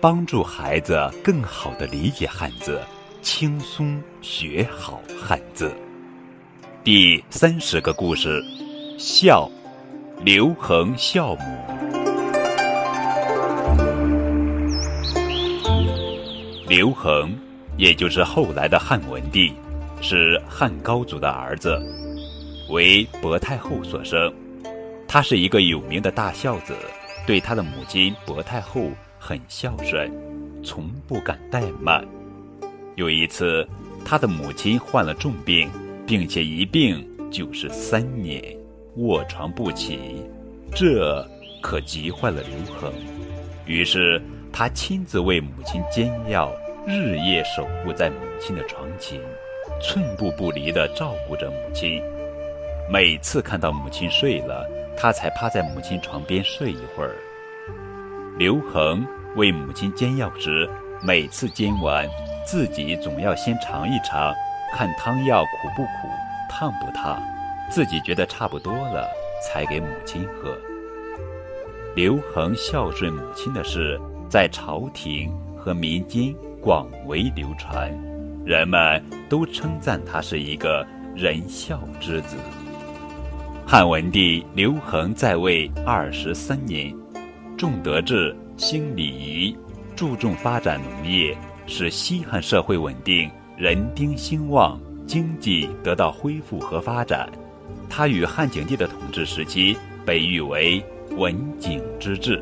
帮助孩子更好的理解汉字。轻松学好汉字。第三十个故事：孝，刘恒孝母。刘恒，也就是后来的汉文帝，是汉高祖的儿子，为薄太后所生。他是一个有名的大孝子，对他的母亲薄太后很孝顺，从不敢怠慢。有一次，他的母亲患了重病，并且一病就是三年，卧床不起，这可急坏了刘恒。于是他亲自为母亲煎药，日夜守护在母亲的床前，寸步不离地照顾着母亲。每次看到母亲睡了，他才趴在母亲床边睡一会儿。刘恒为母亲煎药时，每次煎完。自己总要先尝一尝，看汤药苦不苦，烫不烫，自己觉得差不多了，才给母亲喝。刘恒孝顺母亲的事，在朝廷和民间广为流传，人们都称赞他是一个仁孝之子。汉文帝刘恒在位二十三年，重德治，兴礼仪，注重发展农业。使西汉社会稳定，人丁兴旺，经济得到恢复和发展。他与汉景帝的统治时期被誉为“文景之治”。